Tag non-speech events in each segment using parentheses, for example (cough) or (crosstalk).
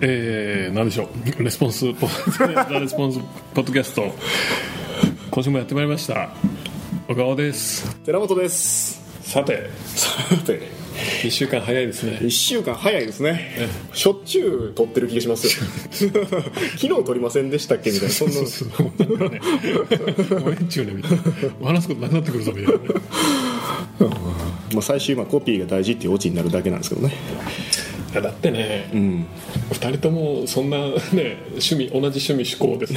えー、なんでしょう？レスポンスポザ・レスポンスポッドキャスト。今週もやってまいりました。小川です。寺本です。さて。さて。1週間早いですね。1週間早いですね。しょっちゅう撮ってる気がします。よ (laughs) 昨日撮りませんでしたっけ？みたいな。そんな。なんかねもうええっちゅうね。みたいな話すことなくなってくるぞみたいなまあ最終まあコピーが大事っていうオチになるだけなんですけどねいやだってね、うん。2人ともそんなね趣味同じ趣味思考です。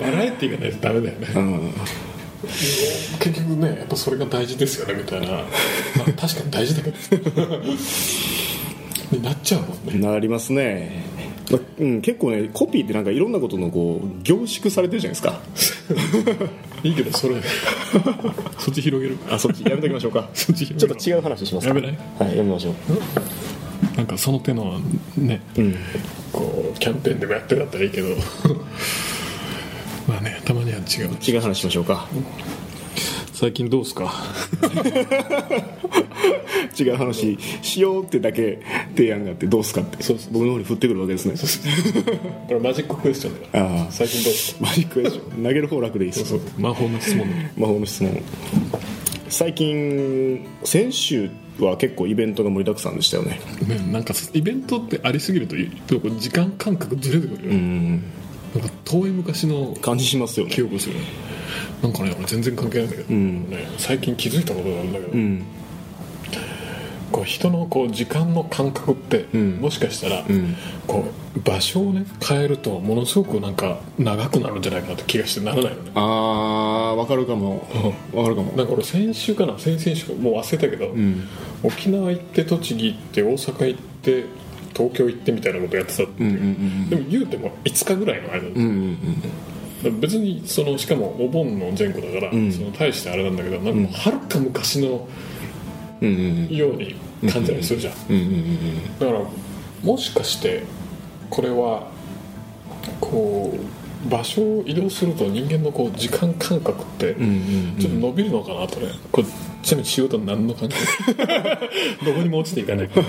バラエティーがないとダメだよね。うん。結局ねやっぱそれが大事ですよねみたいな、まあ、確かに大事だけど。(laughs) になっちゃうもんね。なりますね、まあうん、結構ねコピーってなんかいろんなことのこう凝縮されてるじゃないですかいいけどそれ。(laughs) そっち広げる？あそっち。やめときましょうか。そっちちょっと違う話しますか。やめない？はいやめましょう。なんかその手のね、こうキャンペーンでもやってるだったらいいけど。(laughs) まあねたまには違う。違う話しましょうか最近どうすか？(laughs) 違う話しようってだけ提案があってどうすかって。そうそう僕の方に振ってくるわけですね。これマジッククエスチョンだから。ああ。最近どうすか？マジックエッション。投げる方楽でいいですそう魔法の質問。魔法の質問。最近先週は結構イベントが盛りだくさんでしたよね。ねなんかイベントってありすぎると時間感覚ずれてくるよね、うん。なんか遠い昔の感じしますよね。記憶するなんかね俺全然関係ないんだけど、ん。ね、最近気づいたことがあるんだけど、うん。こう人のこう時間の感覚って、ん。もしかしたら、ん。こう場所をね変えるとものすごくなんか長くなるんじゃないかなって気がしてならないのね。ああわかるかも。わかるかも。なんか俺先週かな先々週かもう忘れたけど、ん。沖縄行って栃木行って大阪行って東京行ってみたいなことやってたっていう,、でも言うても5日ぐらいの間うん別にそのしかもお盆の前後だから、ん。その大してあれなんだけどなんかはるか昔のように感じたりするじゃん、だからもしかしてこれはこう場所を移動すると人間のこう時間感覚ってちょっと伸びるのかなとねこれちなみに仕事何の感じ？(laughs) (laughs) どこにも落ちていかない。から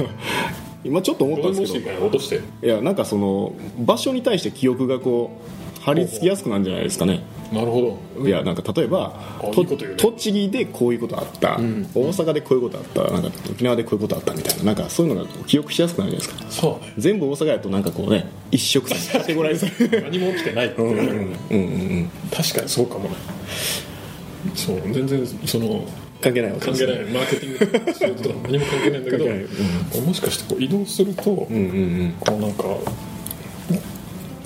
今ちょっと思どったんですけど。落として。いやなんかその場所に対して記憶がこう張り付きやすくなるんじゃないですかね。なるほど。いやなんか例えば栃木でこういうことあった、ん。大阪でこういうことあった。なんか沖縄でこういうことあったみたいな。なんかそういうのが記憶しやすくなるじゃないですか。そうね。全部大阪やとなんかこうね一色カテゴライ何も起きてないっていう、うんうんうん確かにそうかもね。そう全然その関係ないわけです関係ない。マーケティングとか何も関係ないんだけど、もしかしてこう移動すると、うんうんうん。こうなんか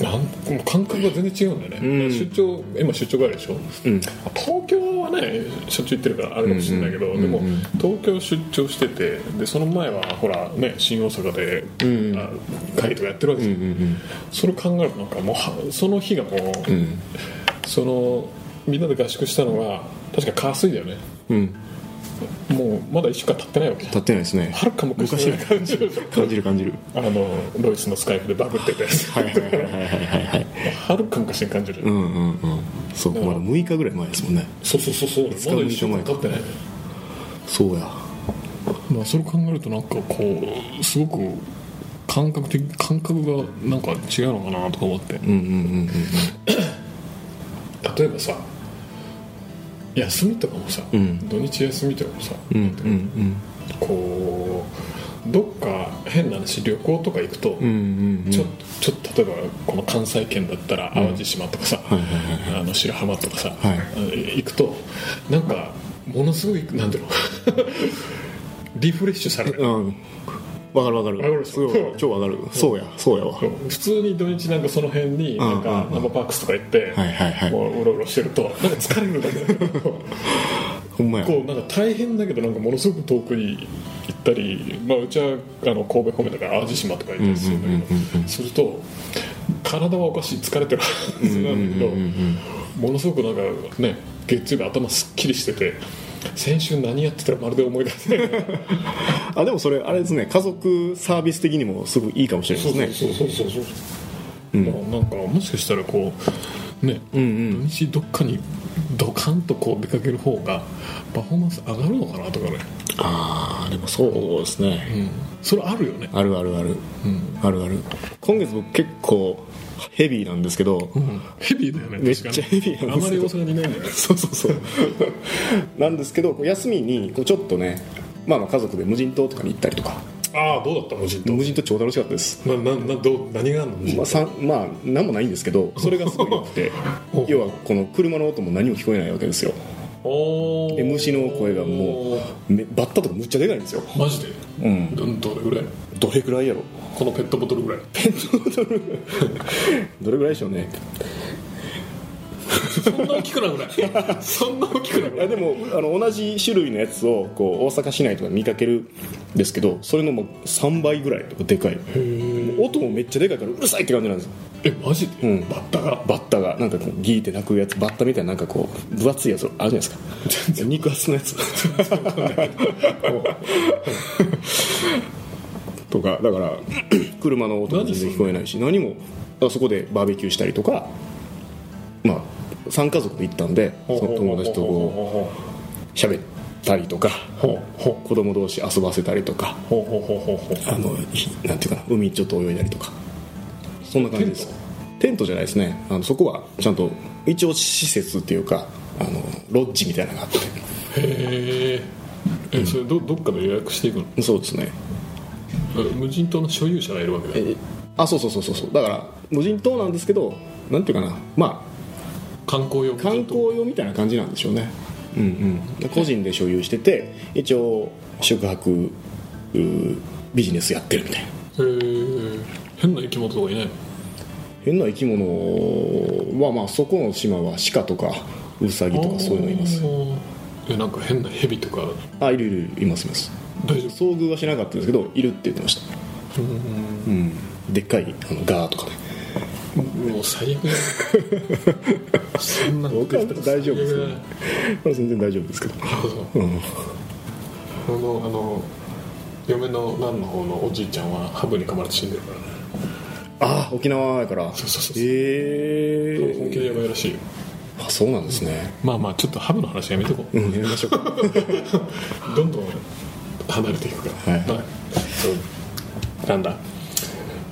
なん感覚が全然違うんだよね、うん。出張今出張帰りでしょ、うん。東京はねしょっちゅう行ってるからあるかもしれないけど、でも東京出張しててでその前はほらね新大阪で、うんあ会とかやってるわけですよ、うんそれを考えるとなんかもうはその日がもう、うん。そのみんなで合宿したのが確か火水だよね。うんもうまだ1週間経ってないわけ立ってないですね。はるか昔の感じ。る感じる感じる。あのロイスのスカイプでバグってたやつはいはいはいはいはいはいはるか昔に感じる、うんうんうん。そうまだ6日ぐらい前ですもんね。そうそうそうそう。まだ1週間経ってない。そうや。まあそれ考えるとなんかこうすごく感覚的感覚がなんか違うのかなとか思って。うんうんうん。例えばさ休みとかもさ、ん。土日休みとかもさ、うんうんうん。こうどっか変な話旅行とか行くと、うんうんうん。ちょちょっと例えばこの関西圏だったら淡路島とかさ、はいはいはい。あの白浜とかさ、はい。行くとなんかものすごいなんだろう。(laughs) リフレッシュされる。うんわかるわかる。わかるす？ごい超わかる。そうや。そうやわ。普通に土日なんかその辺になんかうん生パークスとか行って、はいはいはい。もううろうろしてるとなんか疲れるだけ。だけどほんまや。こうなんか大変だけどなんかものすごく遠くに行ったり、まあ、うちはあの神戸方面だから淡路島とか行ったりするんだけど、すると体はおかしい疲れてるはずなんだけど、ものすごくなんかね月曜日頭すっきりしてて先週何やってたらまるで思い出せない。(laughs) あでもそれあれですね家族サービス的にもすごいいいかもしれないですね。そうそうそうそうそう、だからなんかもしかしたらこうね、うんうん。土日どっかにドカンとこう出かける方がパフォーマンス上がるのかなとかね、ああでもそうですね。うん、それあるよね。あるあるある。うん、あるある。今月僕結構ヘビーなんですけど、うん、ヘビーだよねめっちゃヘビーなんあまですけど。り大阪にいないんだよね。そうそうそう。なんですけど休みにこうちょっとね、まあ、まあ家族で無人島とかに行ったりとか。ああどうだった？無人島。無人島超楽しかったです。なななどう何があるの？無人島まあ、さんまあ何もないんですけど (laughs) それがすごい良くて。要はこの車の音も何も聞こえないわけですよ。で虫の声がもうめバッタとかむっちゃでかいんですよ。マジで？うん。どどれぐらい？どれくらいやろ？このペットボトルぐらい。(laughs) どれぐらいでしょうねそんな大きくなくない。そんな大きくないい。やでもあの同じ種類のやつをこう大阪市内とかで見かけるんですけどそれのもう3倍ぐらいでかい。音もめっちゃでかいからうるさいって感じなんですよ。えマジで、うん。バッタがバッタがなんかこうギーって鳴くやつバッタみたいななんかこう分厚いやつあるじゃないですか。肉厚のやつ。とかだから車の音も全然聞こえないし何もだからそこでバーベキューしたりとかまあ3家族で行ったんでその友達とこう喋ったりとか子供同士遊ばせたりとかあのひなんていうかな海ちょっと泳いだりとか。そんな感じです。テントじゃないですね。あのそこはちゃんと一応施設っていうかあのロッジみたいなのがあって。へええそれどどっかで予約していくの？そうですね。え無人島の所有者がいるわけだ。よあそうそうそうそう。そうだから無人島なんですけどなんていうかな。ま観光用あ観光用みたいな感じなんでしょうね。うんうん。で個人で所有してて一応宿泊ビジネスやってるみたいな。へえ変な生き物とかいないの？変な生き物はまあそこの島は鹿とかウサギとかそういうのいます。えなんか変なヘビとか。あいるいるいますいます。大丈夫？遭遇はしなかったんですけどいるって言ってました。うん。でっかいあのガーとかねもう最悪だそんな大丈夫ですよ。全然大丈夫ですけど。ううんあのあの嫁の蘭の方のおじいちゃんはハブに噛まれて死んでるからね。ああ沖縄やから。そうそうそうそう。え本気でやばいらしいよ。あそうなんですね。まあまあちょっとハブの話やめとこう。うんやりましょうか。(laughs) どんどん離れていくから。はい。そう。なんだ？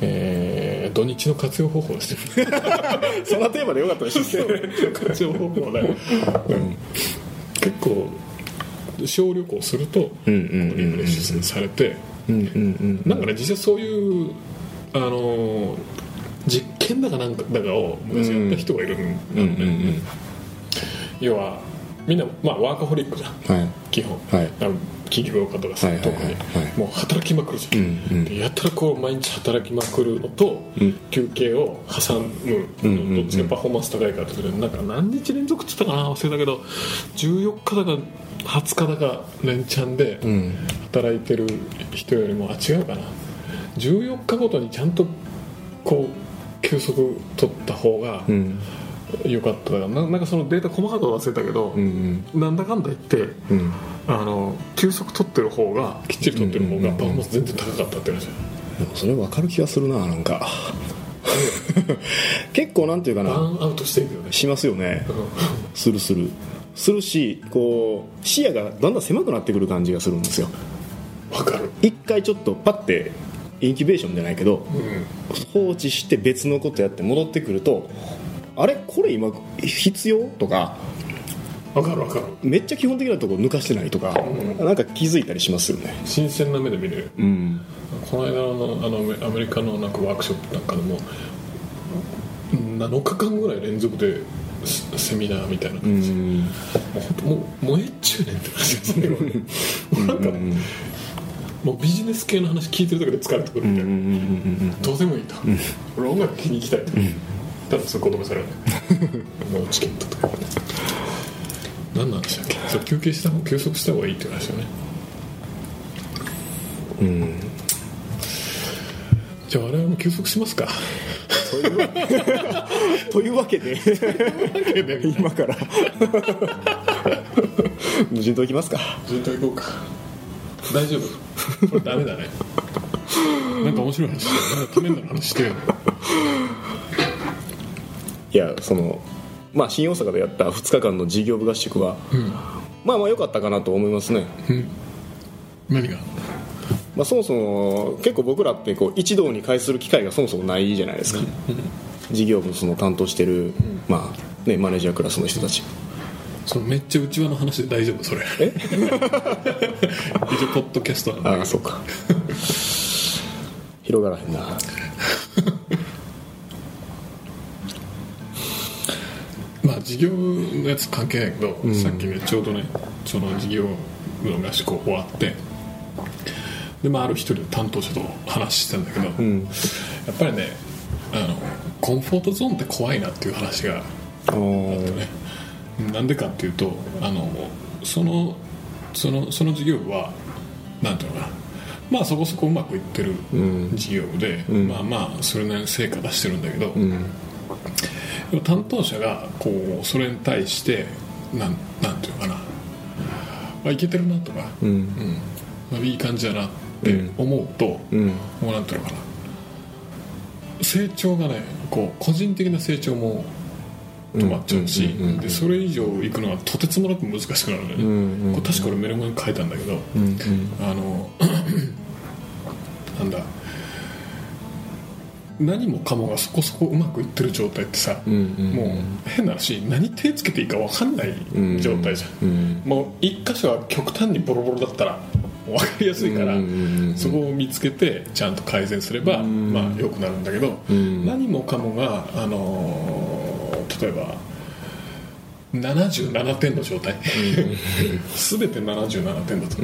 えー土日の活用方法ですよそんなテーマでよかったですね活用方法ね、うん。結構小旅行するとうんリフレッシュされてうんなんかね実際そういうあの実験だかなんかだかを昔やった人がいるんだよね、要はみんな、まあ、ワーカホリックじゃんはい。基本、はい。あの起業家とかさ、特に、はいもう働きまくるじゃん、うんうん。でやったらこう毎日働きまくるのと、うん。休憩を挟むうんうんうん。どっちがパフォーマンス高いかっていうとなんか何日連続って言ったかな忘れたけど14日だか20日だか連チャンでうん。働いてる人よりもあ違うかな。14日ごとにちゃんとこう休息取った方がうん良かった。ななんかそのデータ細かくは忘れたけど、うんなんだかんだ言ってうん。あの休息取ってる方がきっちり取ってる方がパフォーマンス全然高かったって話でもそれ分かる気がするななんか。(laughs) 結構なんていうかバなーンアウトしてるよね。しますよね。するする。するしこう視野がだんだん狭くなってくる感じがするんですよ。わかる。一回ちょっとパッてインキュベーションじゃないけどうん。放置して別のことやって戻ってくるとあれ？これ今必要？とか。わかるわかる。めっちゃ基本的なところ抜かしてないとか、なんか気づいたりしますよね。新鮮な目で見れる。うん。この間のあのアメリカのなんかワークショップなんかでも7日間ぐらい連続でセセミナーみたいなう感じ、ん。もう本当もう燃えっちゅうねんって話ですよねなんか、もうビジネス系の話聞いてるだけで疲れてくるみたいな、どうでもいいと、俺音楽聴きに行きたいと、ただそういうこともされる (laughs) もうチケットとか何なんでしたっけ？そう休憩した方休息した方がいいっていう話よね。うん。じゃあ我々も休息しますか。というわけ。で。今から。無人島行きますか。ずっと行こうか。大丈夫？これダメだね。なんか面白い話してよなんかためになる話してよいやそのまあ、新大阪でやった2日間の事業部合宿は、まあまあ良かったかなと思いますね、何が？まあ、そもそも結構僕らってこう一堂に会する機会がそもそもないじゃないですか、事業部その担当してる、まあね、マネージャークラスの人たち。そのめっちゃ内輪の話で大丈夫？それ。え？(laughs) 一応ポッドキャストなんだけどああそうか。広がらへんな (laughs) 事業のやつ関係ないけど、さっきねちょうどねその事業部の合宿終わってで、まあ、ある一人の担当者と話してたんだけど、やっぱりねあのコンフォートゾーンって怖いなっていう話がおー。ね。なんでかっていうとあのそのそのその事業部はなんていうのかな。まあそこそこうまくいってる事業部で、まあまあそれなりに成果出してるんだけど、でも担当者がこうそれに対してなんなんていうのかな。あいけてるなとか、うん。まあ、いい感じだなって思うと、もうなんていうのかな。成長がねこう個人的な成長も止まっちゃうし、でそれ以上いくのはとてつもなく難しくなるんだよね、これ確か俺メルマガに書いたんだけど、あの (clears throat) なんだ何もかもがそこそこうまくいってる状態ってさ、もう変な話何手つけていいか分かんない状態じゃん、もう一箇所は極端にボロボロだったら分かりやすいから、そこを見つけてちゃんと改善すれば、まあ良くなるんだけど、何もかもがあのー例えば77点の状態、(laughs) 全て77点だと、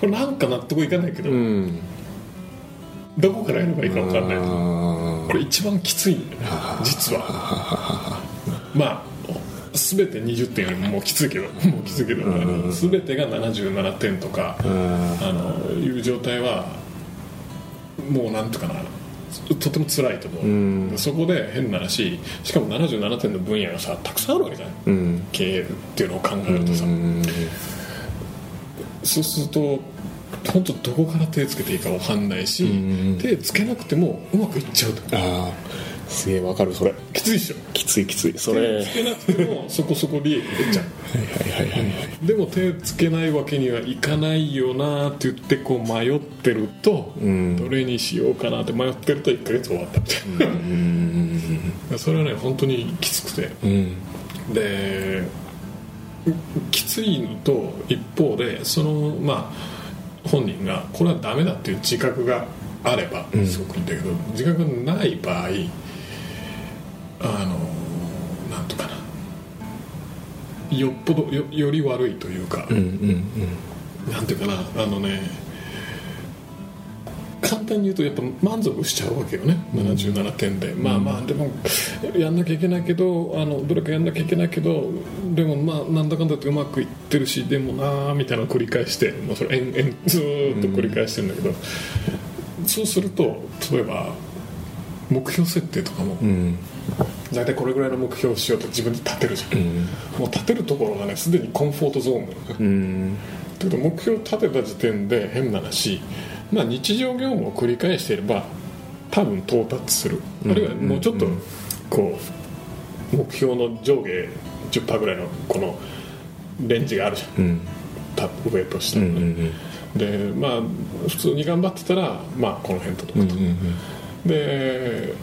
これなんか納得いかないけど、どこからやればいいか分かんないこれ一番きついんだよね実は。まあ全て20点よりももうきついけどもうきついけど、全てが77点とか、あのいう状態はもうなんとかなとても辛いと思う、そこで変な話しかも77点の分野がさたくさんあるわけじゃん、経営っていうのを考えるとさ、そうすると本当どこから手つけていいか分かんないし、手つけなくてもうまくいっちゃうと。ああすげえわかるそれ。きついでしょ。きついきつい。それ。手つけなくてもそこそこ利益出ちゃう。はいはいはいはいでも手つけないわけにはいかないよなって言ってこう迷ってると、どれにしようかなって迷ってると1ヶ月終わったみたいな。それはね本当にきつくて、できついのと一方でそのまあ本人がこれはダメだっていう自覚があればすごくいいんだけど、自覚がない場合あのなんとかな。よっぽどよより悪いというか、なんていうかなあのね簡単に言うとやっぱ満足しちゃうわけよね。77点で、まあまあでもやんなきゃいけないけどあのどれかやんなきゃいけないけどでもまあなんだかんだってうまくいってるしでもなーみたいなのを繰り返してもうそれ延々ずーっと繰り返してるんだけど、そうすると例えば目標設定とかも、大体これぐらいの目標をしようと自分で立てるじゃん、もう立てるところがねすでにコンフォートゾーンなのだけど目標を立てた時点で変な話、まあ、日常業務を繰り返していれば多分到達する、あるいはもうちょっとこう目標の上下10%ぐらいのこのレンジがあるじゃん、た上と下でまあ普通に頑張ってたらまあこの辺届くと、で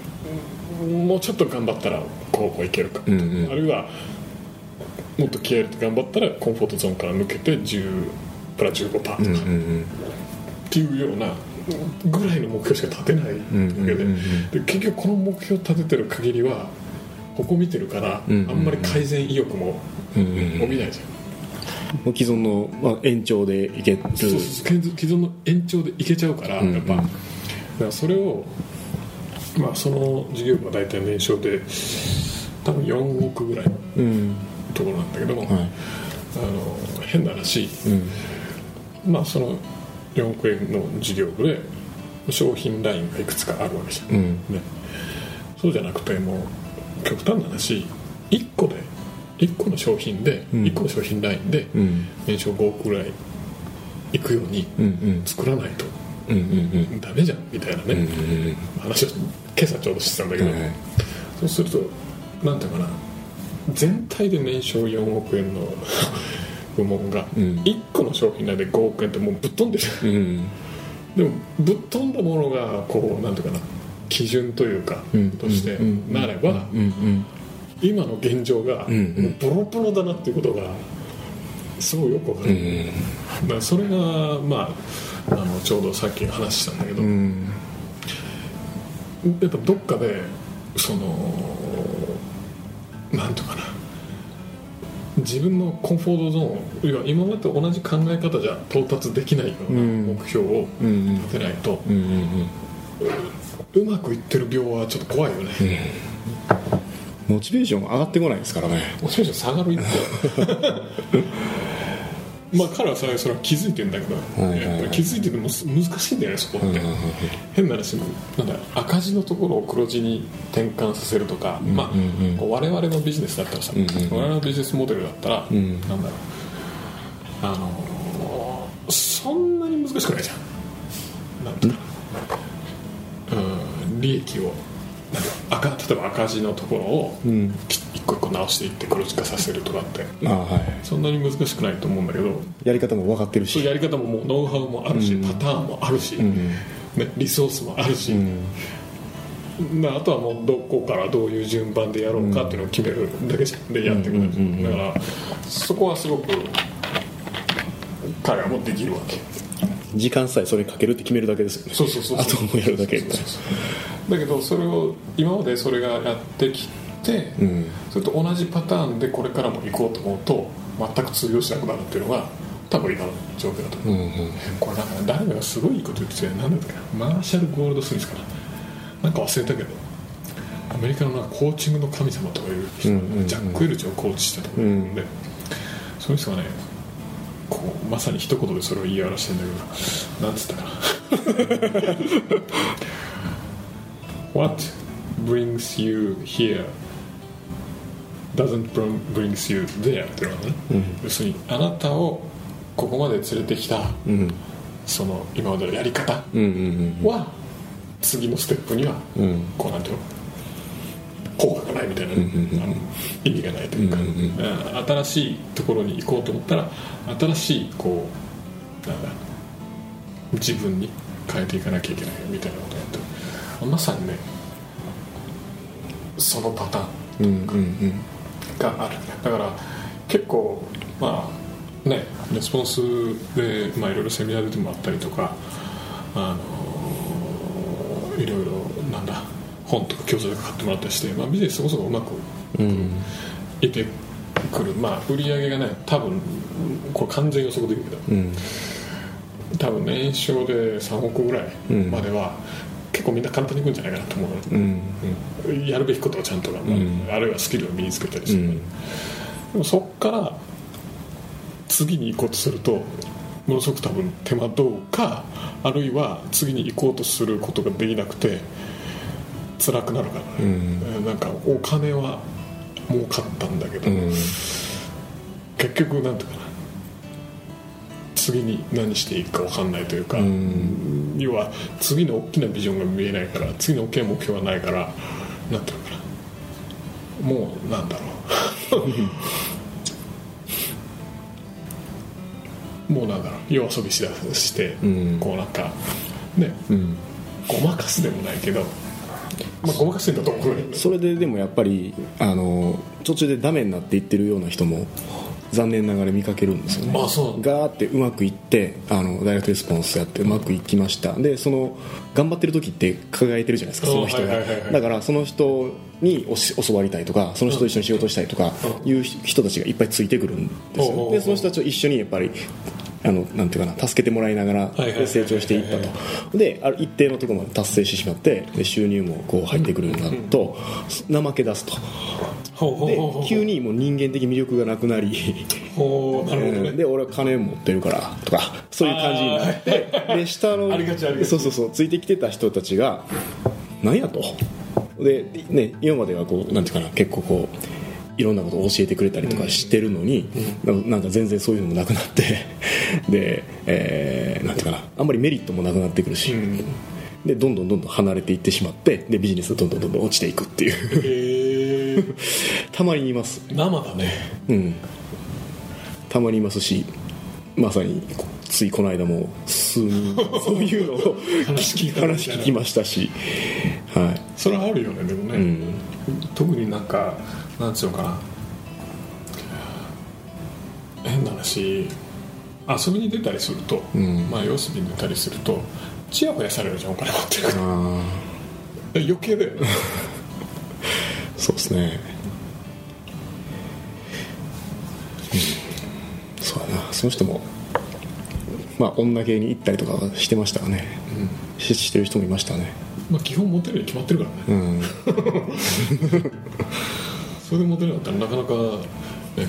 もうちょっと頑張ったらこうこういけるか。と、あるいはもっと気合い入れて頑張ったらコンフォートゾーンから抜けて10プラ15%とか、っていうようなぐらいの目標しか立てないわけで,、で結局この目標立ててる限りはここ見てるから、あんまり改善意欲も起きないじゃん。もう既存の、まあ、延長でいける。そうそう既存の延長でいけちゃうから、やっぱ。だからそれをまあその事業部は大体年商で多分4億ぐらいのところなんだけども、あの変な話、まあその4億円の事業部で商品ラインがいくつかあるわけじゃん、ね、そうじゃなくてもう極端な話1個で1個の商品で、1個の商品ラインで年商5億ぐらいいくように作らないとダメじゃんみたいなね、話を今朝ちょうどしてたんだけど、そうするとなんていうかな。全体で年商4億円の部門がうん。1個の商品内で5億円ってもうぶっ飛んでる。うん。でもぶっ飛んだものがこうなんていうかな基準というか、うん。としてうん。なれば、今の現状がもうボロボロだなっていうことがすごいよくわかる、うん。だからそれがまああのちょうどさっき話したんだけど、うん。やっぱどっかでそのなんとかな自分のコンフォートゾーン要は今までと同じ考え方じゃ到達できないようなうん。目標をうん立てないと、うんうんうまくいってる病はちょっと怖いよね、モチベーション上がってこないですからね。モチベーション下がる一方まあ彼はそれそれは気づいてるんだけど、やっぱり気づいててもす難しいんだよねそこって、変な話なんだ赤字のところを黒字に転換させるとか、まあ、我々のビジネスだったらさ、我々のビジネスモデルだったら、ん。なんだろう。あのーそんなに難しくないじゃん。なんていうかうん。利益をなんか赤例えば赤字のところをうん。き一個一個直していって黒字化させるとかって。ああはい。そんなに難しくないと思うんだけどやり方も分かってるし。やり方ももうノウハウもあるし、パターンもあるし、ん。ね、リソースもあるし、うん。まあ、あとはもうどこからどういう順番でやろうかっていうのを決めるだけじゃんでやっていくだけじゃん。だからそこはすごく彼はもうできるわけ。時間さえそれにかけるって決めるだけですよね。そうそうそうあともうやるだけだけどそれを今までそれがやってきて、なうんそれと同じパターンでこれからも行こうと思うと全く通用しなくなるっていうのが多分今の状況だと思う、うんうんこれなんかね誰かがすごいいいこと言ってて何だったっけな。マーシャル・ゴールドスミスかな。なんか忘れたけどアメリカのなんかコーチングの神様とかいう人、うんうんうんジャック・エルチをコーチしたとか言うんで、その人がねこうまさに一言でそれを言い表してるんだけどなんつったかな。(laughs) (laughs) What brings you here? Doesn't bring- brings you there っていうのはね、要するにあなたをここまで連れてきたうんその今までのやり方うんうんうんは次のステップにはうんこうなんていうの？効果がないみたいなね、あの意味がないというか、うん新しいところに行こうと思ったら新しいこうなんだ自分に変えていかなきゃいけないみたいなことやってるまさにねそのパターン。うんうんうんがある。だから結構まあねレスポンスで、まあ、いろいろセミナー出てもらったりとかあのいろいろなんだ本とか教材とか買ってもらったりして、まあ、ビジネスそこそこうまくうんいってくる。まあ売り上げがね多分これ完全予測できるけど。うん。多分年商で3億ぐらいまでは、結構みんな簡単にいくんじゃないかなと思うの、うん。うん。やるべきことをちゃんと頑張る、うん。あるいはスキルを身につけたりする、うんでもそっから次に行こうとするとものすごく多分手間どうかあるいは次に行こうとすることができなくて辛くなるからね、うん。えーなんかお金は儲かったんだけど、うん。結局なんていうかな次に何していいか分かんないというか、ん。要は次の大きなビジョンが見えないから次の大きな目標がないからなんていうのかな。もうなんだろう。(laughs) もうなんだろう。夜遊びしだして、うん。こうなんかね。うん。ごまかすでもないけど、まあ、ごまかすんだと思うそれででもやっぱりあの途中でダメになっていってるような人も残念ながら見かけるんですよね。あそう。ガーってうまくいってあのダイレクトレスポンスやってうまくいきました。でその頑張ってる時って輝いてるじゃないですかその人が。はいはいはいはい。だからその人に教わりたいとかその人と一緒に仕事したいとかいう人たちがいっぱいついてくるんですよ。でその人たちを一緒にやっぱりあのなんていうかな助けてもらいながら成長していったと。である一定のところまで達成してしまってで収入もこう入ってくるようになると怠け出すとで急にもう人間的魅力がなくなり。で俺は金持ってるからとかそういう感じになって。で下のそうそうそうついてきてた人たちがなんやと。でね今まではこうなんていうかな結構こういろんなことを教えてくれたりとかしてるのに、ななんか全然そういうのもなくなって。(laughs) で、えーなんていうかなあんまりメリットもなくなってくるし、うん。でどんどんどんどん離れていってしまってでビジネスがどんどんどんどん落ちていくっていう (laughs) たまにいます。生だね。うん。たまにいますしまさについこの間も数人 (laughs) そういうのを話聞きましたしはい。それはあるよねでもね、うん。特になんかなんつうのかな。変な話。遊びに出たりすると、ん。まあ様子見に出たりするとちやほやされるじゃんお金持ってるからあ余計だよね。あ (laughs) そうですね。うん。そうやな。その人もまあ女系に行ったりとかはしてましたよね、ししてる人もいましたね。まあ基本モテるに決まってるからね。うん。(laughs) それでモテなかったらなかなかね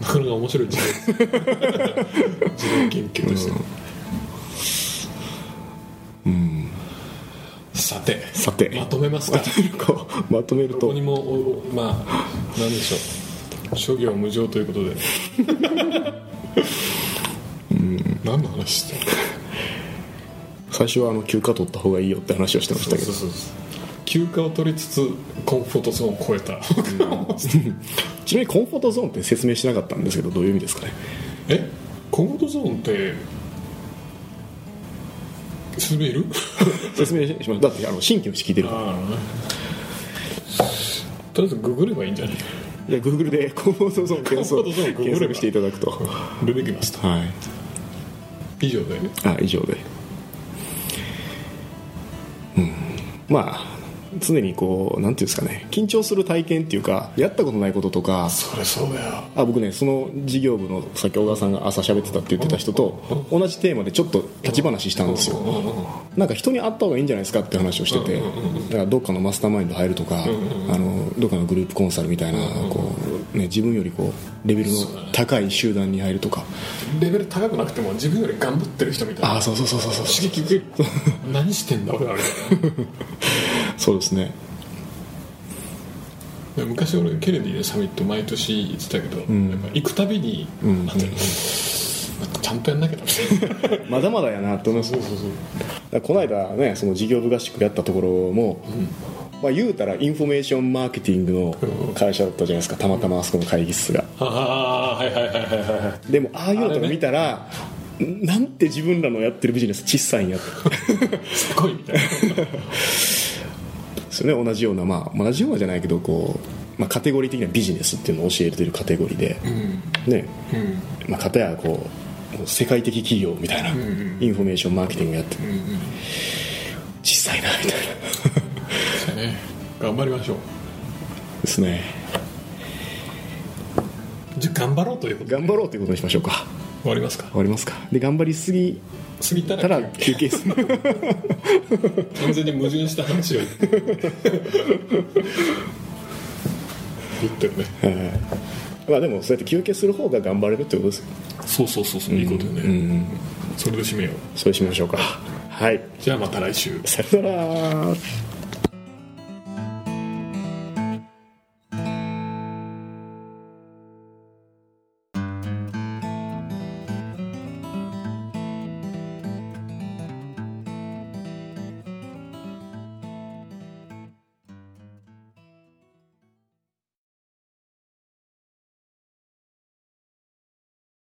なかなか面白い時代時代研究として、さてさて。まとめますか。こうまとめること。こにもおまあ何でしょう。諸行無常ということで。何の話してる最初はあの休暇取った方がいいよって話をしてましたけど。休暇を取りつつコンフォートゾーンを超えた。ちなみにコンフォートゾーンって説明しなかったんですけどどういう意味ですかね？え？コンフォートゾーンって説明いる？(laughs) 説明します。だってあの新規の人聞いてるから。とりあえずググればいいんじゃない？いや Google でコンフォートゾーン検索検索していただくと。出てきましたはい。以上で？あ以上で。うん。まあ常にこうなんていうんですかね緊張する体験っていうかやったことないこととかそれそうだよ。あ僕ねその事業部のさっき小川さんが朝喋ってたって言ってた人と同じテーマでちょっと立ち話したんですよ。なんか人に会った方がいいんじゃないですかって話をしててだからどっかのマスターマインド入るとかあのどっかのグループコンサルみたいなこう、ね、自分よりこうレベルの高い集団に入るとか。レベル高くなくても自分より頑張ってる人みたいな。ああそうそうそうそうそう。刺激受ける。(laughs) 何してんだ俺あれそうですね。で昔俺ケネディのサミット毎年行ってたけど、やっぱ行くたびに、ん。なん。ていうのちゃんとやんなきゃダメ (laughs) まだまだやなって思いますそうそうそう。この間ねその事業部合宿やったところも、まあ、言うたらインフォメーションマーケティングの会社だったじゃないですか。たまたまあそこの会議室が。ああはいはいはいはいはいはいでもああいうのとか見たら、なんて自分らのやってるビジネス小さいんやって。(laughs) すごいみたいな (laughs) ですよね。同じようなまあ同じようなじゃないけどこう、まあ、カテゴリー的なビジネスっていうのを教えてるカテゴリーで、ね。うん。まあ、片やこう世界的企業みたいな、インフォメーションマーケティングやって。る、小さいなみたいな。ね。頑張りましょう。ですね。じゃあ頑張ろうということで。頑張ろうということにしましょうか終わりますか？終わりますか？で頑張りすぎ過ぎたたらら休憩する。完全に矛盾した話を。言ってるね。まあでもそうやって休憩する方が頑張れるってことですよ。そうそうそうそういいことよね、それで締めよう。そうしましょうか。はい。じゃあまた来週。さよなら